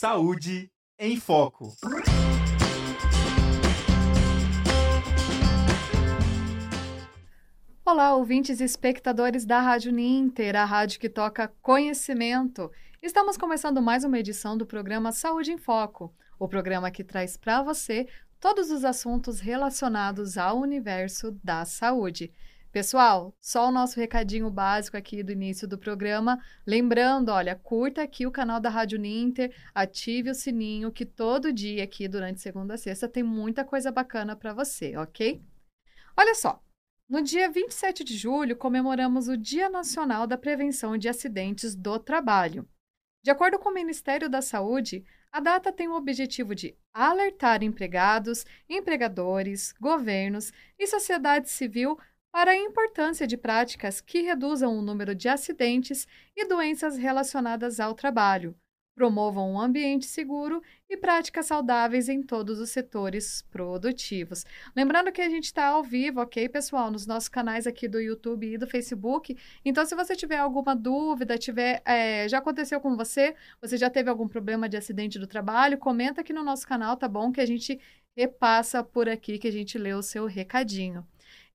Saúde em Foco. Olá, ouvintes e espectadores da Rádio Ninter, a rádio que toca conhecimento. Estamos começando mais uma edição do programa Saúde em Foco, o programa que traz para você todos os assuntos relacionados ao universo da saúde. Pessoal, só o nosso recadinho básico aqui do início do programa. Lembrando, olha, curta aqui o canal da Rádio Ninter, ative o sininho, que todo dia aqui, durante segunda a sexta, tem muita coisa bacana para você, ok? Olha só, no dia 27 de julho, comemoramos o Dia Nacional da Prevenção de Acidentes do Trabalho. De acordo com o Ministério da Saúde, a data tem o objetivo de alertar empregados, empregadores, governos e sociedade civil para a importância de práticas que reduzam o número de acidentes e doenças relacionadas ao trabalho, promovam um ambiente seguro e práticas saudáveis em todos os setores produtivos. Lembrando que a gente está ao vivo, ok, pessoal, nos nossos canais aqui do YouTube e do Facebook. Então, se você tiver alguma dúvida, tiver, é, já aconteceu com você, você já teve algum problema de acidente do trabalho, comenta aqui no nosso canal, tá bom? Que a gente repassa por aqui, que a gente lê o seu recadinho.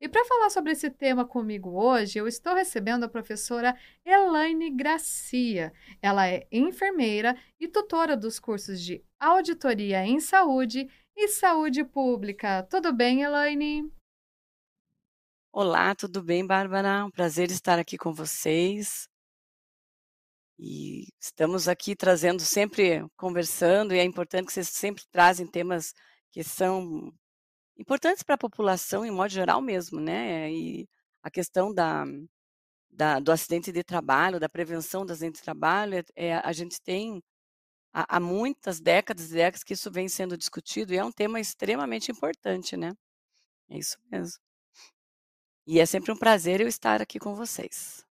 E para falar sobre esse tema comigo hoje, eu estou recebendo a professora Elaine Gracia. Ela é enfermeira e tutora dos cursos de Auditoria em Saúde e Saúde Pública. Tudo bem, Elaine? Olá, tudo bem, Bárbara? Um prazer estar aqui com vocês. E estamos aqui trazendo sempre, conversando, e é importante que vocês sempre trazem temas que são importantes para a população, em modo geral mesmo, né? E a questão da, da do acidente de trabalho, da prevenção do acidente de trabalho, é, a gente tem há, há muitas décadas e décadas que isso vem sendo discutido e é um tema extremamente importante, né? É isso mesmo. E é sempre um prazer eu estar aqui com vocês.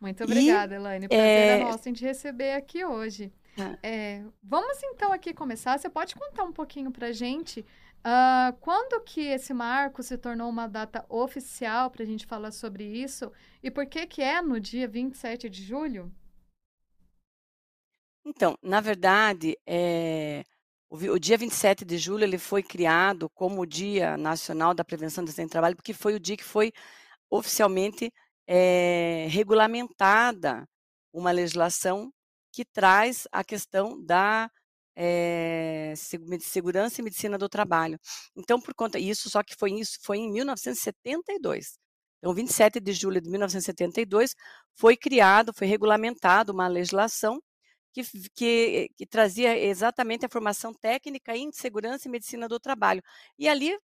Muito obrigada, e, Elaine. Prazer é, é nosso em te receber aqui hoje. Ah. É, vamos então aqui começar. Você pode contar um pouquinho para gente Uh, quando que esse marco se tornou uma data oficial para a gente falar sobre isso? E por que que é no dia 27 de julho? Então, na verdade, é, o, o, dia 27 de julho ele foi criado como o Dia Nacional da Prevenção do Acidente de Trabalho, porque foi o dia que foi oficialmente é, regulamentada uma legislação que traz a questão da é, segurança e medicina do trabalho. Então, por conta isso, só que foi isso foi em 1972. Então, 27 de julho de 1972 foi criado, foi regulamentado uma legislação que, que, que trazia exatamente a formação técnica em segurança e medicina do trabalho. E ali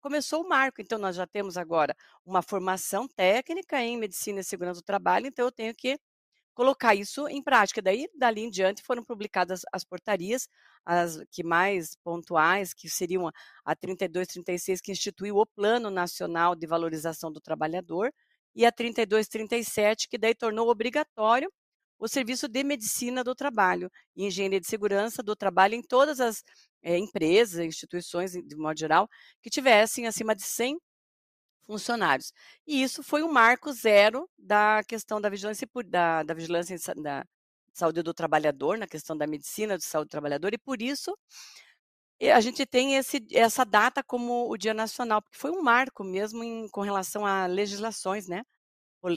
começou o marco. Então, nós já temos agora uma formação técnica em medicina e segurança do trabalho, então eu tenho que colocar isso em prática. Daí, dali em diante, foram publicadas as portarias, as que mais pontuais, que seriam a 3236, que instituiu o Plano Nacional de Valorização do Trabalhador, e a 3237, que daí tornou obrigatório o serviço de medicina do trabalho e engenharia de segurança do trabalho em todas as é, empresas, instituições, de modo geral, que tivessem acima de 100 funcionários. E isso foi o um marco zero da questão da vigilância, da, da vigilância da saúde do trabalhador, na questão da medicina de saúde do trabalhador, e por isso a gente tem esse, essa data como o Dia Nacional, porque foi um marco mesmo em, com relação a legislações, né?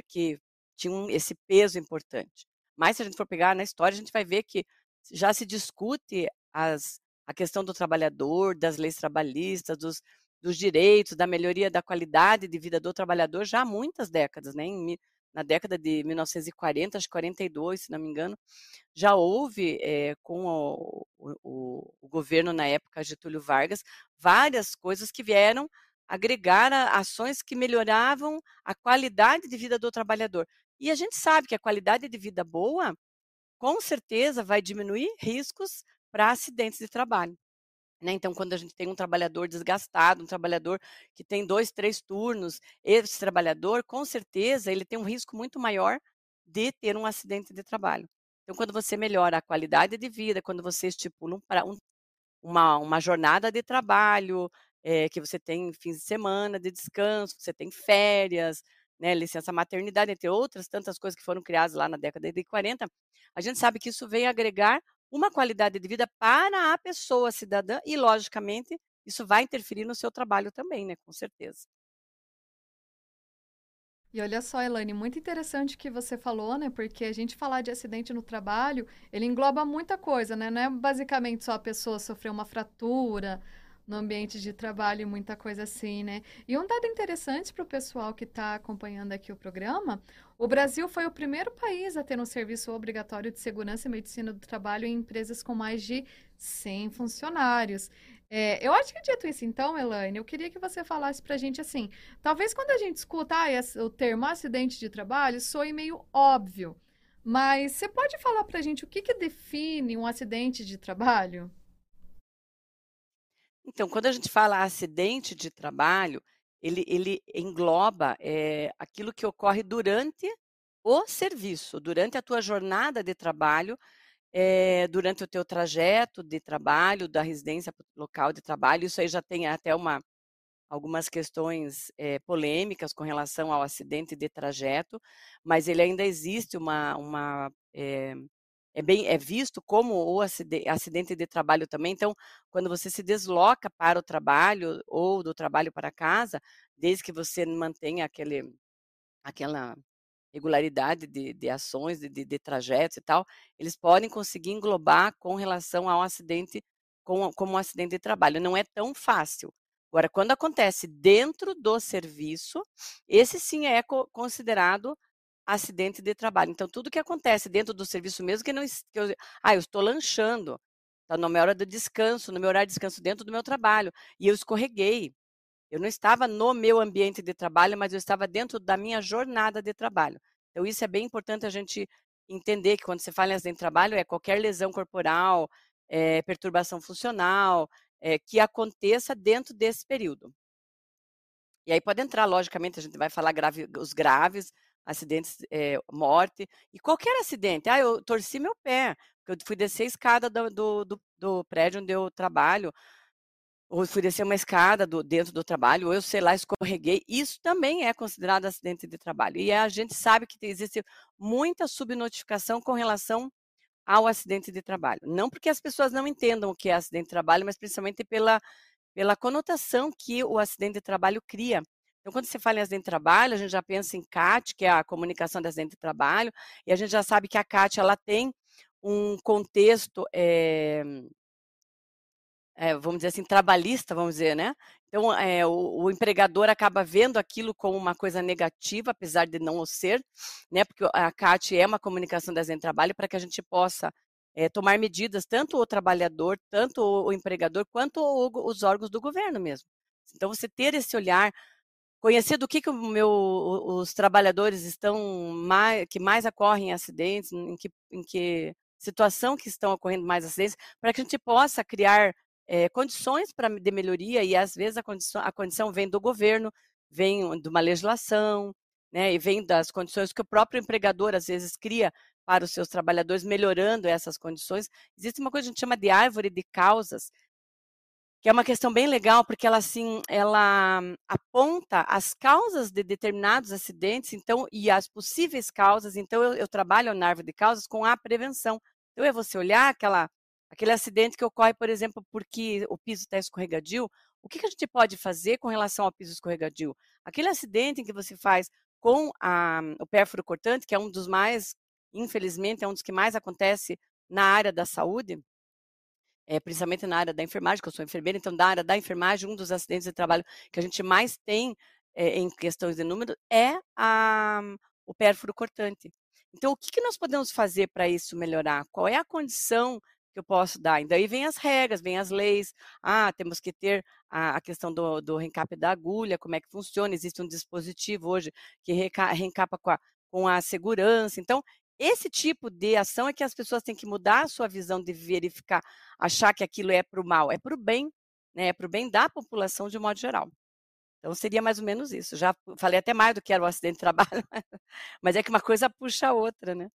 Que tinham esse peso importante. Mas se a gente for pegar na história, a gente vai ver que já se discute as, a questão do trabalhador, das leis trabalhistas, dos, dos direitos, da melhoria da qualidade de vida do trabalhador já há muitas décadas, né? Em, na década de 1940, acho 42, se não me engano, já houve é, com o, o, o, governo na época Getúlio Vargas várias coisas que vieram agregar ações que melhoravam a qualidade de vida do trabalhador. E a gente sabe que a qualidade de vida boa, com certeza, vai diminuir riscos para acidentes de trabalho. Né? Então, quando a gente tem um trabalhador desgastado, um trabalhador que tem dois, três turnos, esse trabalhador, com certeza, ele tem um risco muito maior de ter um acidente de trabalho. Então, quando você melhora a qualidade de vida, quando você estipula um, um, uma, uma jornada de trabalho, é, que você tem fins de semana de descanso, você tem férias, né, licença maternidade, entre outras tantas coisas que foram criadas lá na década de 40, a gente sabe que isso vem agregar uma qualidade de vida para a pessoa cidadã e, logicamente, isso vai interferir no seu trabalho também, né? Com certeza. E olha só, Elaine, muito interessante que você falou, né? Porque a gente falar de acidente no trabalho, ele engloba muita coisa, né? Não é basicamente só a pessoa sofrer uma fratura no ambiente de trabalho muita coisa assim, né? E um dado interessante para o pessoal que está acompanhando aqui o programa, o Brasil foi o primeiro país a ter um serviço obrigatório de segurança e medicina do trabalho em empresas com mais de 100 funcionários. É, eu acho que dito isso, então, Elaine, eu queria que você falasse para a gente assim, talvez quando a gente escuta ah, o termo acidente de trabalho, soe meio óbvio, mas você pode falar para a gente o que, que define um acidente de trabalho? Então, quando a gente fala acidente de trabalho, ele, ele engloba é, aquilo que ocorre durante o serviço, durante a tua jornada de trabalho, é, durante o teu trajeto de trabalho, da residência para o local de trabalho. Isso aí já tem até uma, algumas questões é, polêmicas com relação ao acidente de trajeto, mas ele ainda existe uma, uma é, é bem é visto como o acidente de trabalho também. Então, quando você se desloca para o trabalho ou do trabalho para casa, desde que você mantenha aquele aquela regularidade de, de ações, de, de, de, trajetos e tal, eles podem conseguir englobar com relação ao acidente, com, como um acidente de trabalho. Não é tão fácil. Agora, quando acontece dentro do serviço, esse sim é considerado acidente de trabalho. Então, tudo que acontece dentro do serviço mesmo, que não. Que eu, ah, eu estou lanchando, está na minha hora de descanso, no meu horário de descanso dentro do meu trabalho, e eu escorreguei. Eu não estava no meu ambiente de trabalho, mas eu estava dentro da minha jornada de trabalho. Então, isso é bem importante a gente entender que quando você fala em acidente de trabalho, é qualquer lesão corporal, é, perturbação funcional, é, que aconteça dentro desse período. E aí pode entrar, logicamente, a gente vai falar grave, os graves, acidentes, é, morte, e qualquer acidente. Ah, eu torci meu pé, eu fui descer a escada do, do, do, do prédio onde eu trabalho, ou fui descer uma escada do, dentro do trabalho, ou eu, sei lá, escorreguei, isso também é considerado acidente de trabalho. E a gente sabe que existe muita subnotificação com relação ao acidente de trabalho. Não porque as pessoas não entendam o que é acidente de trabalho, mas principalmente pela, pela conotação que o acidente de trabalho cria. Então, quando você fala em acidente de trabalho, a gente já pensa em CAT, que é a comunicação de acidente de trabalho, e a gente já sabe que a CAT ela tem um contexto é, é, vamos dizer assim, trabalhista, vamos dizer, né? Então, é, o, o, empregador acaba vendo aquilo como uma coisa negativa, apesar de não o ser, né? Porque a CAT é uma comunicação das em trabalho para que a gente possa tomar medidas, tanto o trabalhador, tanto o, o empregador, quanto o, os órgãos do governo mesmo. Então, você ter esse olhar, conhecer do que, que meu, os trabalhadores estão mais, que mais ocorrem acidentes, em que, em que situação que estão ocorrendo mais acidentes, para que a gente possa criar é, condições pra, de melhoria e às vezes a condição, a condição vem do governo, vem de uma legislação, né, e vem das condições que o próprio empregador às vezes cria para os seus trabalhadores, melhorando essas condições. Existe uma coisa que a gente chama de árvore de causas, que é uma questão bem legal, porque ela assim, ela aponta as causas de determinados acidentes, então, e as possíveis causas. Então, eu, eu trabalho na árvore de causas com a prevenção. Então, é você olhar aquela Aquele acidente que ocorre, por exemplo, porque o piso está escorregadio, o que, que, a gente pode fazer com relação ao piso escorregadio? Aquele acidente em que você faz com a, o pérfuro cortante, que é um dos mais, infelizmente, é um dos que mais acontece na área da saúde, é, principalmente na área da enfermagem, que eu sou enfermeira, então da área da enfermagem, um dos acidentes de trabalho que a gente mais tem é, em questões de número é a, o pérfuro cortante. Então, o que, que nós podemos fazer para isso melhorar? Qual é a condição que eu posso dar. E daí vem as regras, vem as leis. Ah, temos que ter a, a questão do, do reencape da agulha, como é que funciona. Existe um dispositivo hoje que reencapa com a, com a segurança. Então, esse tipo de ação é que as pessoas têm que mudar a sua visão de verificar, achar que aquilo é para o mal, é para o bem, né? é para o bem da população de modo geral. Então, seria mais ou menos isso. Já falei até mais do que era o acidente de trabalho, mas é que uma coisa puxa a outra, né?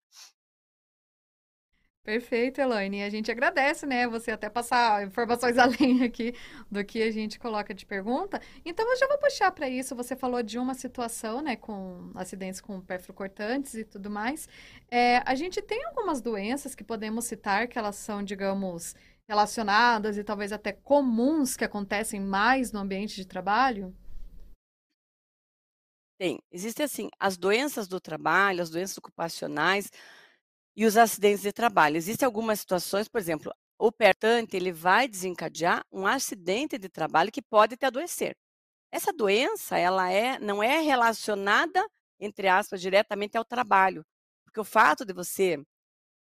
Perfeito, Elaine. A gente agradece, né? Você até passar informações além aqui do que a gente coloca de pergunta. Então, eu já vou puxar para isso. Você falou de uma situação, né, com acidentes com cortantes e tudo mais. É, a gente tem algumas doenças que podemos citar que elas são, digamos, relacionadas e talvez até comuns que acontecem mais no ambiente de trabalho? Tem. Existem, assim, as doenças do trabalho, as doenças ocupacionais e os acidentes de trabalho. Existem algumas situações, por exemplo, o pertante ele vai desencadear um acidente de trabalho que pode te adoecer. Essa doença, ela é, não é relacionada, entre aspas, diretamente ao trabalho, porque o fato de você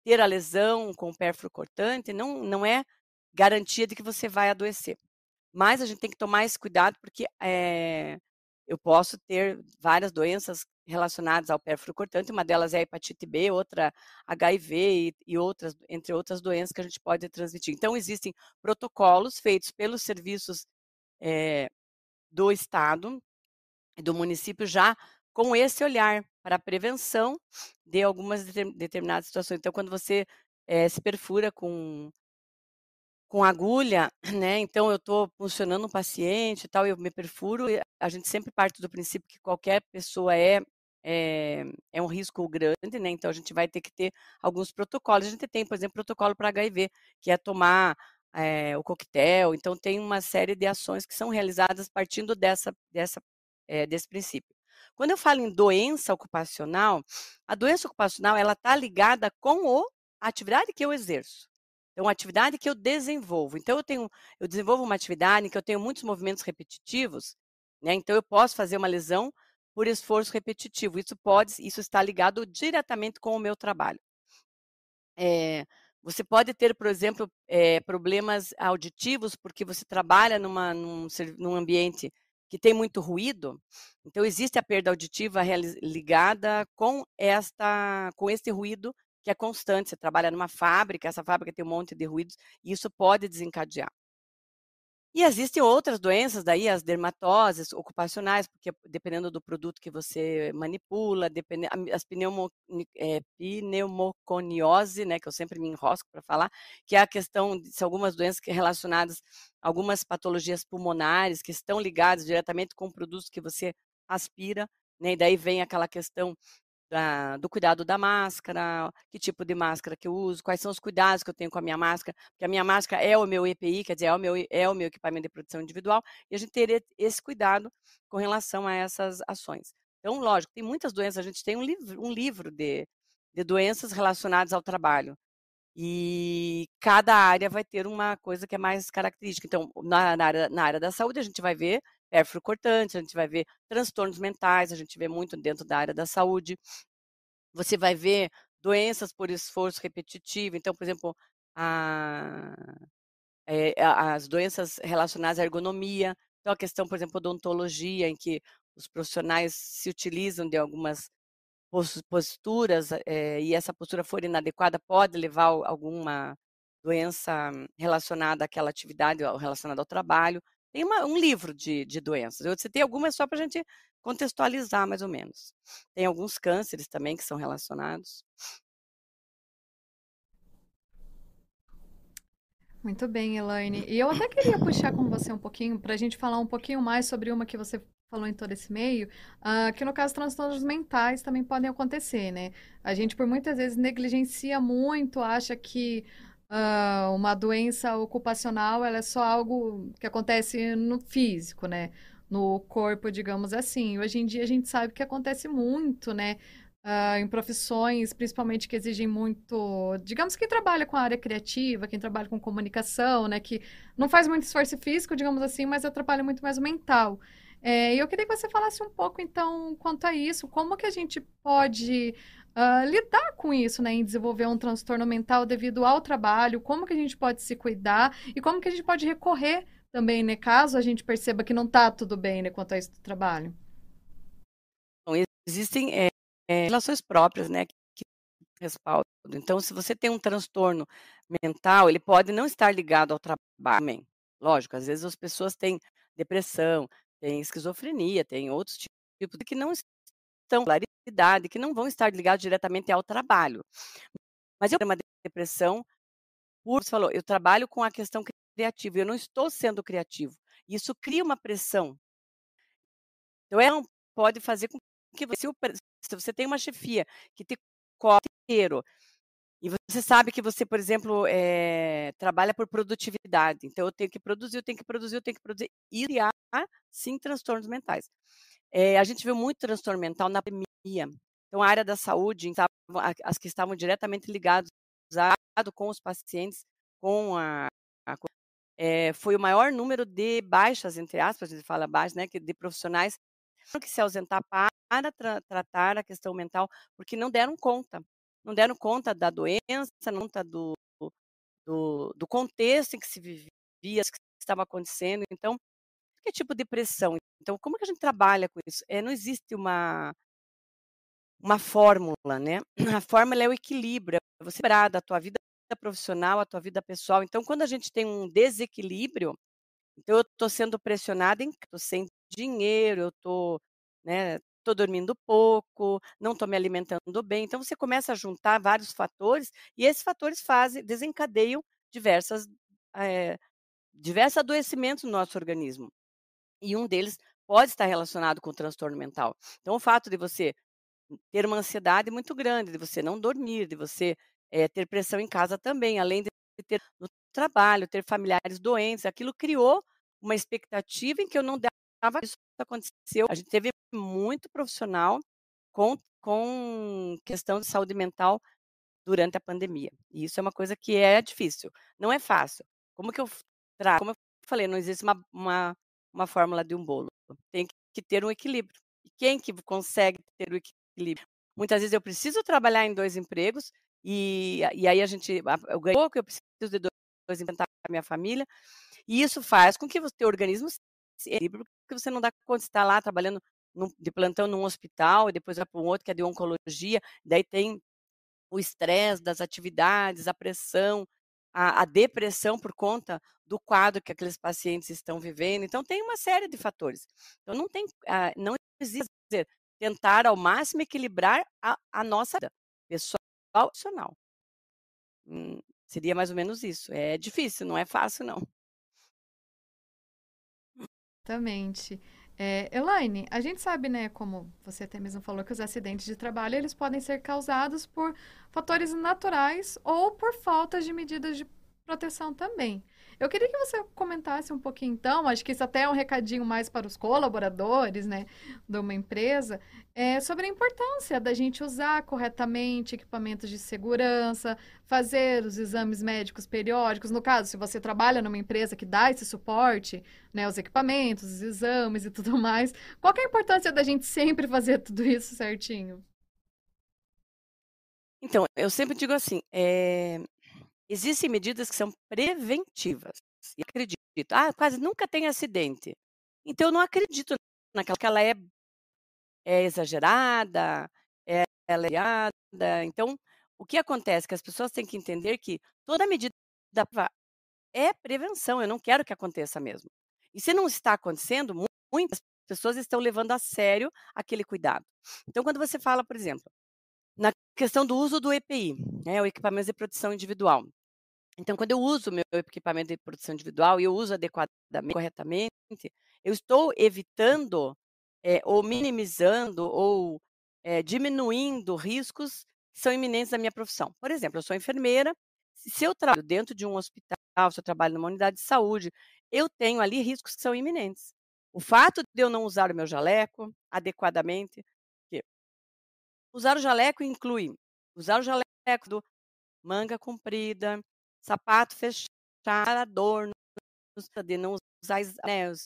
ter a lesão com o pérfuro cortante não, não é garantia de que você vai adoecer. Mas a gente tem que tomar esse cuidado porque é, eu posso ter várias doenças relacionadas ao pérfuro cortante, uma delas é a hepatite B, outra HIV e, e, outras, entre outras doenças que a gente pode transmitir. Então, existem protocolos feitos pelos serviços é, do Estado e do município já com esse olhar para a prevenção de algumas determinadas situações. Então, quando você é, se perfura com com agulha, né, então eu estou funcionando um paciente e tal, eu me perfuro, a gente sempre parte do princípio que qualquer pessoa é é, é um risco grande, né? Então a gente vai ter que ter alguns protocolos. A gente tem, por exemplo, protocolo para HIV, que é tomar é, o coquetel. Então tem uma série de ações que são realizadas partindo dessa, dessa, é, desse princípio. Quando eu falo em doença ocupacional, a doença ocupacional ela está ligada com o, a atividade que eu exerço. Então, a atividade que eu desenvolvo. Então, eu tenho, eu desenvolvo uma atividade em que eu tenho muitos movimentos repetitivos, né? Então, eu posso fazer uma lesão por esforço repetitivo. Isso pode, isso está ligado diretamente com o meu trabalho. É, você pode ter, por exemplo, é, problemas auditivos porque você trabalha numa, num, num ambiente que tem muito ruído. Então, existe a perda auditiva ligada com esta, com este ruído que é constante. Você trabalha numa fábrica, essa fábrica tem um monte de ruídos, e isso pode desencadear. E existem outras doenças, daí as dermatoses ocupacionais, porque dependendo do produto que você manipula, as pneumo, é, pneumoconiose, né, que eu sempre me enrosco para falar, que é a questão de algumas doenças relacionadas algumas patologias pulmonares que estão ligadas diretamente com produtos que você aspira, né, e daí vem aquela questão da, do cuidado da máscara, que tipo de máscara que eu uso, quais são os cuidados que eu tenho com a minha máscara, porque a minha máscara é o meu EPI, quer dizer, é o meu, é o meu equipamento de proteção individual, e a gente ter esse cuidado com relação a essas ações. Então, lógico, tem muitas doenças, a gente tem um livro, um livro de, de doenças relacionadas ao trabalho. E cada área vai ter uma coisa que é mais característica. Então, na, na, área, na área da saúde, a gente vai ver pérfuro cortante, a gente vai ver transtornos mentais, a gente vê muito dentro da área da saúde. Você vai ver doenças por esforço repetitivo. Então, por exemplo, a, é, as doenças relacionadas à ergonomia. Então, a questão, por exemplo, odontologia, em que os profissionais se utilizam de algumas posturas é, e essa postura for inadequada pode levar a alguma doença relacionada àquela atividade, relacionada ao trabalho. Tem uma, um livro de, de doenças. Eu citei algumas só para a gente contextualizar mais ou menos. Tem alguns cânceres também que são relacionados. Muito bem, Elaine. E eu até queria puxar com você um pouquinho, para a gente falar um pouquinho mais sobre uma que você falou em todo esse meio, uh, que no caso transtornos mentais também podem acontecer, né? A gente por muitas vezes negligencia muito, acha que uh, uma doença ocupacional ela é só algo que acontece no físico, né? No corpo, digamos assim. Hoje em dia a gente sabe que acontece muito, né? Uh, em profissões, principalmente que exigem muito, digamos quem trabalha com a área criativa, quem trabalha com comunicação, né, que não faz muito esforço físico, digamos assim, mas atrapalha muito mais o mental. É, eu queria que você falasse um pouco, então, quanto a isso, como que a gente pode uh, lidar com isso, né, em desenvolver um transtorno mental devido ao trabalho, como que a gente pode se cuidar e como que a gente pode recorrer também, né, caso a gente perceba que não está tudo bem, né, quanto a isso do trabalho. Bom, existem é, é, relações próprias, né, que, que respaldam. Então, se você tem um transtorno mental, ele pode não estar ligado ao trabalho. Lógico, às vezes as pessoas têm depressão, têm esquizofrenia, têm outros tipos que não estão idade que não vão estar ligados diretamente ao trabalho. Mas eu tenho uma depressão por você falou, eu trabalho com a questão criativa, eu não estou sendo criativo. Isso cria uma pressão. Então, ela pode fazer com que você, se você tem uma chefia que te cobra inteiro, e você sabe que você, por exemplo, é, trabalha por produtividade, então eu tenho que produzir, eu tenho que produzir, eu tenho que produzir, e criar, sim, transtornos mentais. É, a gente viu muito transtorno mental na pandemia. Então, a área da saúde, as que estavam diretamente ligadas com os pacientes, com a, a é, foi o maior número de baixas, entre aspas, a gente fala baixas, né, de profissionais que se ausentar para tra tratar a questão mental, porque não deram conta. Não deram conta da doença, não conta do, do, do contexto em que se vivia, que estava acontecendo. Então, que tipo de pressão? Então, como que a gente trabalha com isso? É, não existe uma, uma fórmula, né? A fórmula é o equilíbrio, é você lembrar da tua vida profissional, a tua vida pessoal. Então, quando a gente tem um desequilíbrio, então eu estou sendo pressionada, estou sem dinheiro, eu estou, né, estou dormindo pouco, não estou me alimentando bem. Então você começa a juntar vários fatores e esses fatores fazem, desencadeiam diversas, é, diversos adoecimentos no nosso organismo. E um deles pode estar relacionado com o transtorno mental. Então o fato de você ter uma ansiedade muito grande, de você não dormir, de você é, ter pressão em casa também, além de ter no trabalho, ter familiares doentes, aquilo criou uma expectativa em que eu não dava isso aconteceu. A gente teve muito profissional com, com questão de saúde mental durante a pandemia. E isso é uma coisa que é difícil. Não é fácil. Como que eu trago? Como eu falei, não existe uma, uma, uma fórmula de um bolo. Tem que ter um equilíbrio. E quem que consegue ter o equilíbrio? Muitas vezes eu preciso trabalhar em dois empregos e, e aí a gente, eu ganho pouco, eu preciso de dois empregos para a minha família. E isso faz com que o organismo se equilibre, porque você não dá conta de estar lá trabalhando de plantão num hospital, e depois vai para um outro que é de oncologia, daí tem o estresse das atividades, a pressão, a, a, depressão por conta do quadro que aqueles pacientes estão vivendo. Então, tem uma série de fatores. Então, não tem, uh, não existe dizer, tentar ao máximo equilibrar a, a nossa vida pessoal e profissional. Hum, seria mais ou menos isso. É difícil, não é fácil, não. Exatamente. É, Elaine, a gente sabe, né, como você até mesmo falou, que os acidentes de trabalho eles podem ser causados por fatores naturais ou por falta de medidas de proteção também. Eu queria que você comentasse um pouquinho, então, acho que isso até é um recadinho mais para os colaboradores, né, de uma empresa, é, sobre a importância da gente usar corretamente equipamentos de segurança, fazer os exames médicos periódicos. No caso, se você trabalha numa empresa que dá esse suporte, né, os equipamentos, os exames e tudo mais, qual é a importância da gente sempre fazer tudo isso certinho? Então, eu sempre digo assim, é, Existem medidas que são preventivas. E acredito, ah, quase nunca tem acidente. Então eu não acredito naquela que ela é, é exagerada, é, ela é Então, o que acontece? Que as pessoas têm que entender que toda medida é prevenção. Eu não quero que aconteça mesmo. E se não está acontecendo, muitas pessoas estão levando a sério aquele cuidado. Então, quando você fala, por exemplo, na questão do uso do EPI, né, o equipamento de proteção individual. Então, quando eu uso meu equipamento de proteção individual e eu uso adequadamente, corretamente, eu estou evitando é, ou minimizando ou é, diminuindo riscos que são iminentes da minha profissão. Por exemplo, eu sou enfermeira, se eu trabalho dentro de um hospital, se eu trabalho numa unidade de saúde, eu tenho ali riscos que são iminentes. O fato de eu não usar o meu jaleco adequadamente, Usar o jaleco inclui usar o jaleco do manga comprida, sapato fechado, adorno, de não usar né, os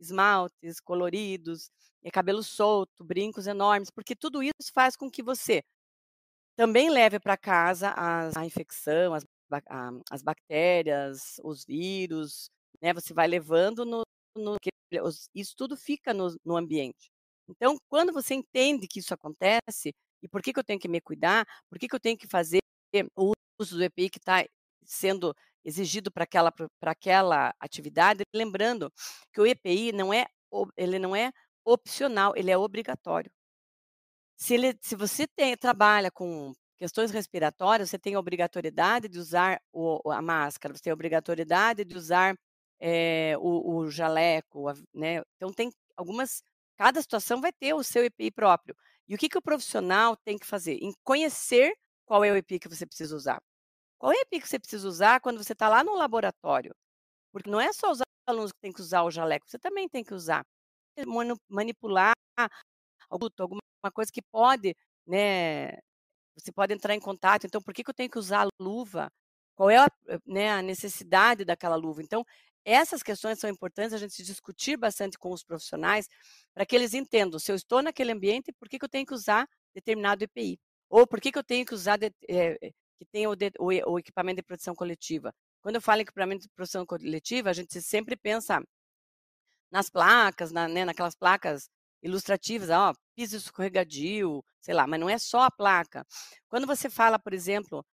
esmaltes coloridos, cabelo solto, brincos enormes, porque tudo isso faz com que você também leve para casa as, a infecção, as, a, as bactérias, os vírus, né? Você vai levando no, no isso tudo fica no, no ambiente. Então, quando você entende que isso acontece, e por que, que eu tenho que me cuidar? Por que, que eu tenho que fazer o uso do EPI que está sendo exigido para aquela, aquela atividade? Lembrando que o EPI não é, ele não é opcional, ele é obrigatório. Se, ele, se você tem, trabalha com questões respiratórias, você tem a obrigatoriedade de usar o, a máscara, você tem a obrigatoriedade de usar é, o, o, jaleco, né? Então tem algumas, cada situação vai ter o seu EPI próprio. E o que, que o profissional tem que fazer? Em conhecer qual é o EPI que você precisa usar. Qual é o EPI que você precisa usar quando você está lá no laboratório? Porque não é só os alunos que têm que usar o jaleco, você também tem que usar. Manipular alguma coisa que pode, né? Você pode entrar em contato. Então, por que, que eu tenho que usar a luva? Qual é a, né, a necessidade daquela luva? Então, essas questões são importantes a gente discutir bastante com os profissionais para que eles entendam se eu estou naquele ambiente, por que, que eu tenho que usar determinado EPI? Ou por que, que eu tenho que usar de, é, que tem o, o, o, equipamento de proteção coletiva? Quando eu falo em equipamento de proteção coletiva, a gente sempre pensa nas placas, na, né, naquelas placas ilustrativas, ó, piso escorregadio, sei lá, mas não é só a placa. Quando você fala, por exemplo,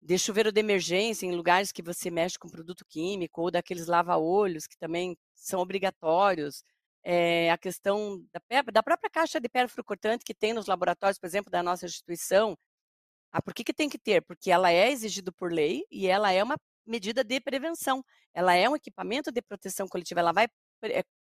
de chuveiro de emergência em lugares que você mexe com produto químico ou daqueles lava-olhos que também são obrigatórios, é, a questão da, da, própria caixa de pérfuro cortante que tem nos laboratórios, por exemplo, da nossa instituição. Ah, por que, que tem que ter? Porque ela é exigida por lei e ela é uma medida de prevenção. Ela é um equipamento de proteção coletiva. Ela vai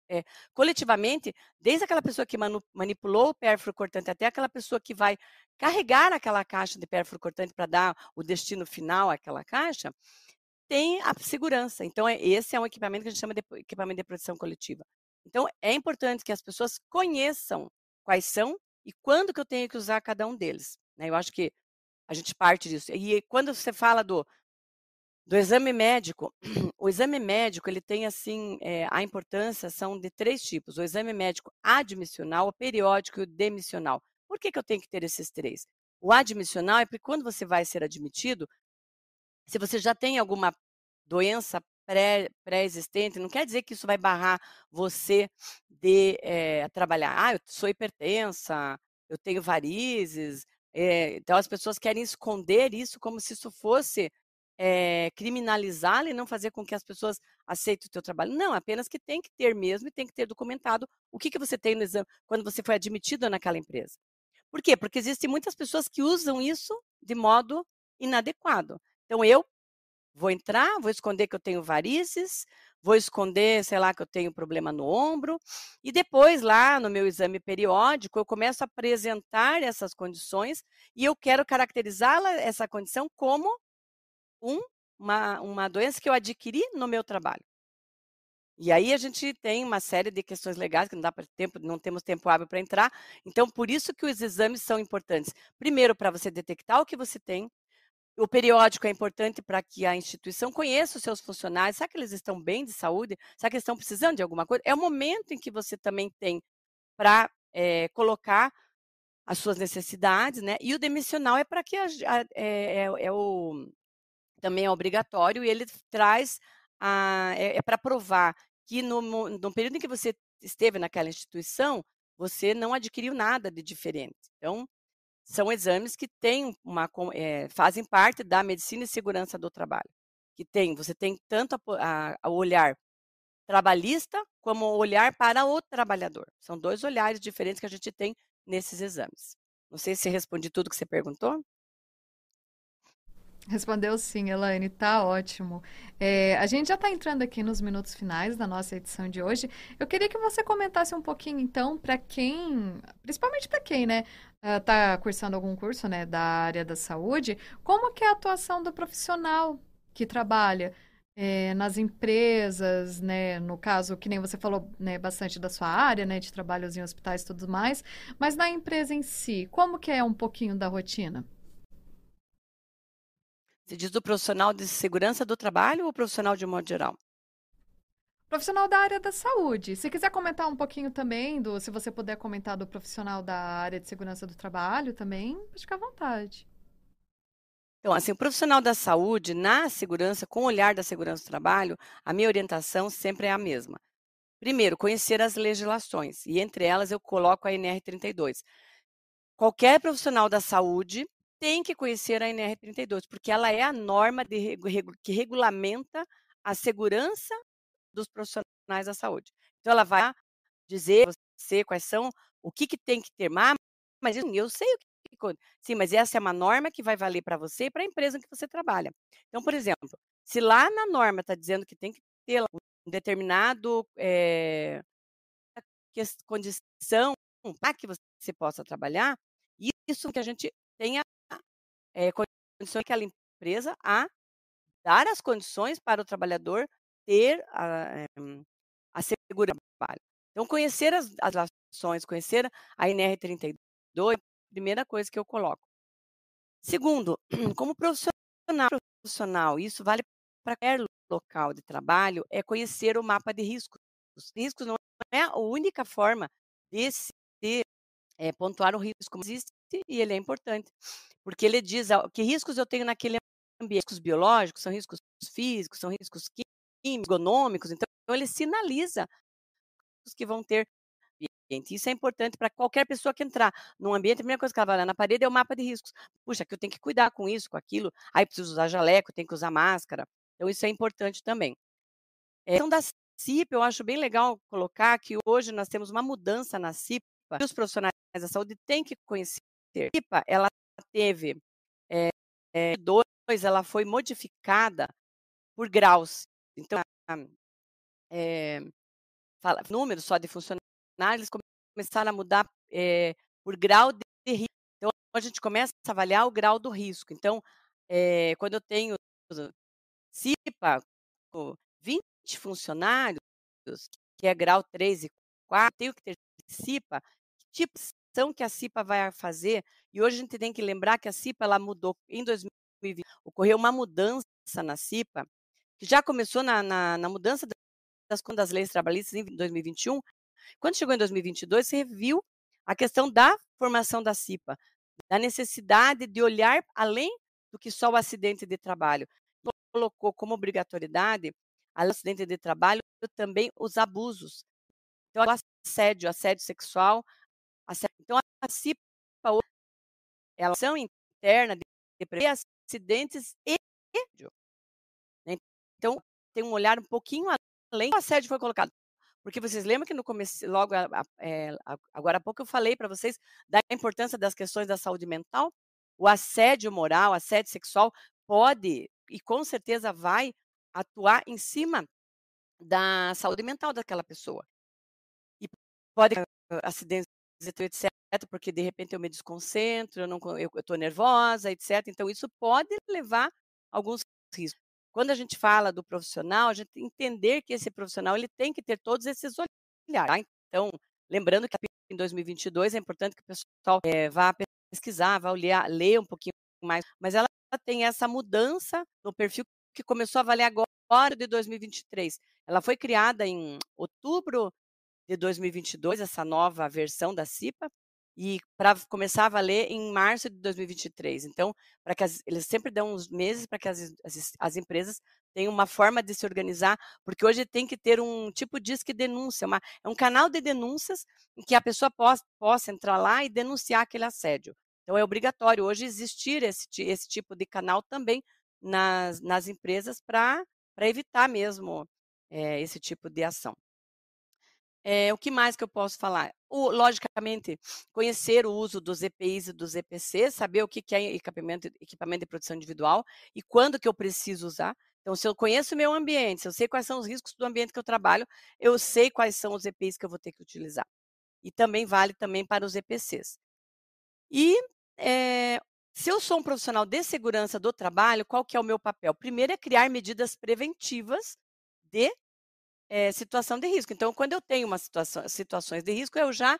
é, coletivamente, desde aquela pessoa que manu, manipulou o pérfuro cortante até aquela pessoa que vai carregar aquela caixa de pérfuro cortante para dar o destino final àquela caixa, tem a segurança. Então, é, esse é um equipamento que a gente chama de equipamento de proteção coletiva. Então, é importante que as pessoas conheçam quais são e quando que eu tenho que usar cada um deles. Né? Eu acho que a gente parte disso. E quando você fala do, do exame médico, o exame médico ele tem assim é, a importância são de três tipos: o exame médico admissional, o periódico e o demissional. Por que, que eu tenho que ter esses três? O admissional é porque quando você vai ser admitido, se você já tem alguma doença pré-existente, pré não quer dizer que isso vai barrar você de é, trabalhar. Ah, eu sou hipertensa, eu tenho varizes. É, então as pessoas querem esconder isso como se isso fosse é, criminalizá-la e não fazer com que as pessoas aceitem o teu trabalho. Não, apenas que tem que ter mesmo e tem que ter documentado o que, que você tem no exame quando você foi admitido naquela empresa. Por quê? Porque existem muitas pessoas que usam isso de modo inadequado. Então, eu vou entrar, vou esconder que eu tenho varizes, vou esconder, sei lá, que eu tenho problema no ombro, e depois, lá no meu exame periódico, eu começo a apresentar essas condições e eu quero caracterizá-la, essa condição, como um, uma, uma doença que eu adquiri no meu trabalho. E aí a gente tem uma série de questões legais que não dá para tempo, não temos tempo hábil para entrar. Então, por isso que os exames são importantes. Primeiro, para você detectar o que você tem. O periódico é importante para que a instituição conheça os seus funcionários. Será que eles estão bem de saúde? Será que eles estão precisando de alguma coisa? É o momento em que você também tem para é, eh, colocar as suas necessidades, né? E o demissional é para que a, a, é, é, é, o também é obrigatório e ele traz a, é, é para provar que no, no período em que você esteve naquela instituição, você não adquiriu nada de diferente. Então, são exames que têm uma, é, fazem parte da medicina e segurança do trabalho. Que tem, você tem tanto a, a, o olhar trabalhista como o olhar para o trabalhador. São dois olhares diferentes que a gente tem nesses exames. Não sei se respondi tudo que você perguntou. Respondeu sim, Elaine, tá ótimo. É, a gente já está entrando aqui nos minutos finais da nossa edição de hoje. Eu queria que você comentasse um pouquinho, então, para quem, principalmente para quem, né, está cursando algum curso, né, da área da saúde, como que é a atuação do profissional que trabalha é, nas empresas, né, no caso, que nem você falou, né, bastante da sua área, né, de trabalhos em hospitais e tudo mais, mas na empresa em si, como que é um pouquinho da rotina? Você diz do profissional de segurança do trabalho ou profissional de modo geral? Profissional da área da saúde. Se quiser comentar um pouquinho também, do, se você puder comentar do profissional da área de segurança do trabalho também, fica à vontade. Então, assim, o profissional da saúde, na segurança, com o olhar da segurança do trabalho, a minha orientação sempre é a mesma. Primeiro, conhecer as legislações, e entre elas eu coloco a NR32. Qualquer profissional da saúde tem que conhecer a NR32, porque ela é a norma de, que regulamenta a segurança dos profissionais da saúde. Então, ela vai dizer você quais são, o que, que tem que ter, mas eu sei o que Sim, mas essa é uma norma que vai valer para você e para a empresa em que você trabalha. Então, por exemplo, se lá na norma está dizendo que tem que ter um determinado é, condição para que você possa trabalhar, isso que a gente tenha é, condições que aquela empresa a dar as condições para o trabalhador ter a, a segurança do trabalho. Então, conhecer as, as ações, conhecer a NR32 é a primeira coisa que eu coloco. Segundo, como profissional, profissional isso vale para qualquer local de trabalho, é conhecer o mapa de riscos. Os riscos não é a única forma de se é, pontuar o risco, mas existe e ele é importante, porque ele diz que riscos eu tenho naquele ambiente. Riscos biológicos, são riscos físicos, são riscos químicos, econômicos, então ele sinaliza os que vão ter ambiente. Isso é importante para qualquer pessoa que entrar num ambiente, a primeira coisa que ela vai olhar na parede é o mapa de riscos. Puxa, que eu tenho que cuidar com isso, com aquilo, aí preciso usar jaleco, tenho que usar máscara. Então, isso é importante também. É, então, da CIP, eu acho bem legal colocar que hoje nós temos uma mudança na CIP, e os profissionais da saúde têm que conhecer. CIPA, ela teve, é, é, dois, ela foi modificada por graus. Então, é, fala, números só de funcionários, começaram a mudar é, por grau de risco. Então, a gente começa a avaliar o grau do risco. Então, é, quando eu tenho CIPA, 20 funcionários, que é grau 3 e 4, tenho que ter CIPA, que tipo de ação que a CIPA vai fazer? E hoje a gente tem que lembrar que a CIPA ela mudou em 2020, ocorreu uma mudança na CIPA, que já começou na, na, na mudança das, das leis trabalhistas em 2021. Quando chegou em 2022, se reviu a questão da formação da CIPA, da necessidade de olhar além do que só o acidente de trabalho. Colocou como obrigatoriedade, além do acidente de trabalho, também os abusos. Então, assédio, assédio sexual. Então, a CIPA, ela ação interna de acidentes e então, tem um olhar um pouquinho além do assédio foi colocado. Porque vocês lembram que no começo, logo é, agora há pouco eu falei para vocês da importância das questões da saúde mental? O assédio moral, assédio sexual pode e com certeza vai atuar em cima da saúde mental daquela pessoa. E pode acidentes, etc, porque de repente eu me desconcentro, eu não eu estou nervosa, etc. Então isso pode levar a alguns riscos. Quando a gente fala do profissional, a gente tem que entender que esse profissional ele tem que ter todos esses olhares. Tá? Então, lembrando que em 2022 é importante que o pessoal é, vá pesquisar, vá ler, ler um pouquinho mais, mas ela tem essa mudança no perfil que começou a valer agora de 2023. Ela foi criada em outubro de 2022, essa nova versão da CIPA, e para começar a valer em março de 2023. Então, para que as, eles sempre dão uns meses para que as, as, as, empresas tenham uma forma de se organizar, porque hoje tem que ter um tipo de disque denúncia, uma, é um canal de denúncias em que a pessoa possa, possa entrar lá e denunciar aquele assédio. Então, é obrigatório hoje existir esse, esse tipo de canal também nas, nas empresas para evitar mesmo é, esse tipo de ação. É, o que mais que eu posso falar? O, logicamente, conhecer o uso dos EPIs e dos EPCs, saber o que, que é equipamento, equipamento de proteção individual e quando que eu preciso usar. Então, se eu conheço o meu ambiente, se eu sei quais são os riscos do ambiente que eu trabalho, eu sei quais são os EPIs que eu vou ter que utilizar. E também vale também para os EPCs. E é, se eu sou um profissional de segurança do trabalho, qual que é o meu papel? Primeiro é criar medidas preventivas de é, situação de risco. Então, quando eu tenho uma situação, situações de risco, eu já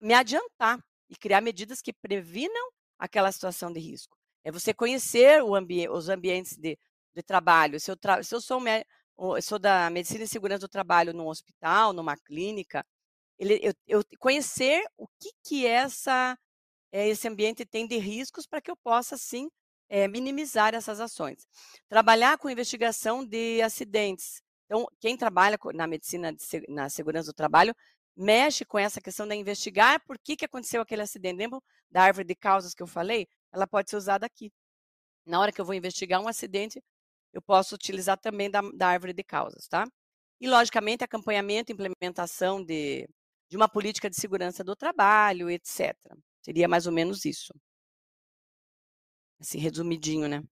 me adiantar e criar medidas que previnam aquela situação de risco. É você conhecer ambi os ambientes de, de trabalho. Se eu, tra se eu sou, sou da medicina e segurança do trabalho num hospital, numa clínica, ele, eu, eu conhecer o que, que essa, é, esse ambiente tem de riscos para que eu possa, sim, é, minimizar essas ações. Trabalhar com investigação de acidentes, então, quem trabalha na medicina, na segurança do trabalho, mexe com essa questão de investigar por que, que aconteceu aquele acidente. Lembra da árvore de causas que eu falei? Ela pode ser usada aqui. Na hora que eu vou investigar um acidente, eu posso utilizar também da, da árvore de causas, tá? E, logicamente, acompanhamento e implementação de, de uma política de segurança do trabalho, etc. Seria mais ou menos isso. assim, resumidinho, né?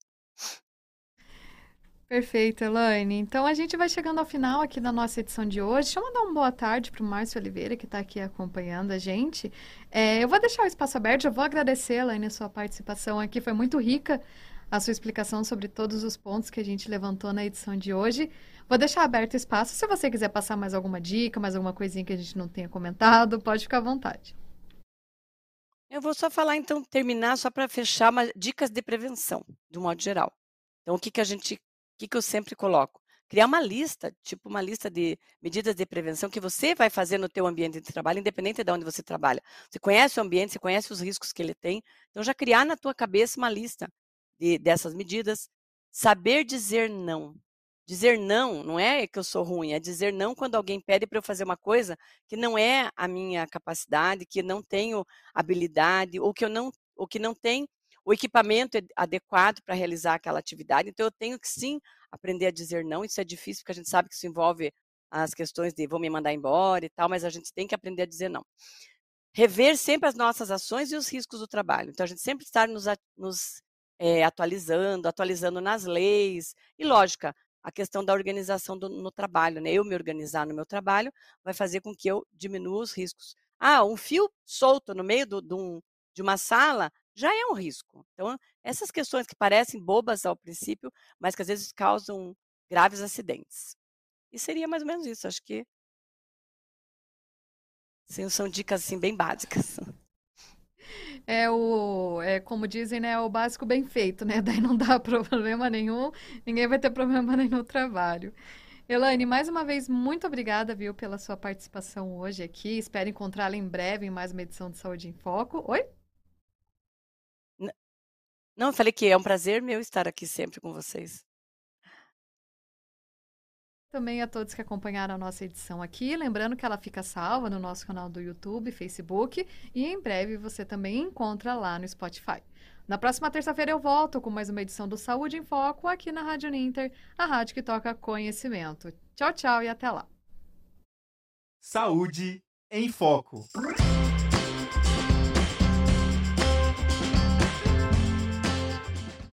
Perfeito, Elaine. Então a gente vai chegando ao final aqui da nossa edição de hoje. Deixa eu mandar uma boa tarde para o Márcio Oliveira, que está aqui acompanhando a gente. É, eu vou deixar o espaço aberto, já vou agradecer, Elaine, a sua participação aqui. Foi muito rica a sua explicação sobre todos os pontos que a gente levantou na edição de hoje. Vou deixar aberto o espaço. Se você quiser passar mais alguma dica, mais alguma coisinha que a gente não tenha comentado, pode ficar à vontade. Eu vou só falar, então, terminar só para fechar, uma, dicas de prevenção, de um modo geral. Então, o que, que a gente que, que eu sempre coloco? Criar uma lista, tipo uma lista de medidas de prevenção que você vai fazer no teu ambiente de trabalho, independente de onde você trabalha. Você conhece o ambiente, você conhece os riscos que ele tem, então já criar na tua cabeça uma lista de, dessas medidas. Saber dizer não. Dizer não não é que eu sou ruim, é dizer não quando alguém pede para eu fazer uma coisa que não é a minha capacidade, que não tenho habilidade ou que eu não, ou que não tem o equipamento é adequado para realizar aquela atividade. Então, eu tenho que sim aprender a dizer não. Isso é difícil, porque a gente sabe que isso envolve as questões de vou me mandar embora e tal, mas a gente tem que aprender a dizer não. Rever sempre as nossas ações e os riscos do trabalho. Então, a gente sempre estar nos, nos é, atualizando, atualizando nas leis. E, lógica, a questão da organização do, no trabalho, né? Eu me organizar no meu trabalho vai fazer com que eu diminua os riscos. Ah, um fio solto no meio do, um, de uma sala já é um risco. Então, essas questões que parecem bobas ao princípio, mas que às vezes causam graves acidentes. E seria mais ou menos isso, acho que são dicas assim bem básicas. É o, é como dizem, né, o básico bem feito, né? Daí não dá problema nenhum, ninguém vai ter problema nenhum no trabalho. Elaine, mais uma vez, muito obrigada, viu, pela sua participação hoje aqui. Espero encontrá-la em breve em mais uma edição de Saúde em Foco. Oi? Não, eu falei que é um prazer meu estar aqui sempre com vocês. Também a todos que acompanharam a nossa edição aqui. Lembrando que ela fica salva no nosso canal do YouTube, Facebook e em breve você também encontra lá no Spotify. Na próxima terça-feira eu volto com mais uma edição do Saúde em Foco aqui na Rádio Ninter, a rádio que toca conhecimento. Tchau, tchau e até lá. Saúde em Foco.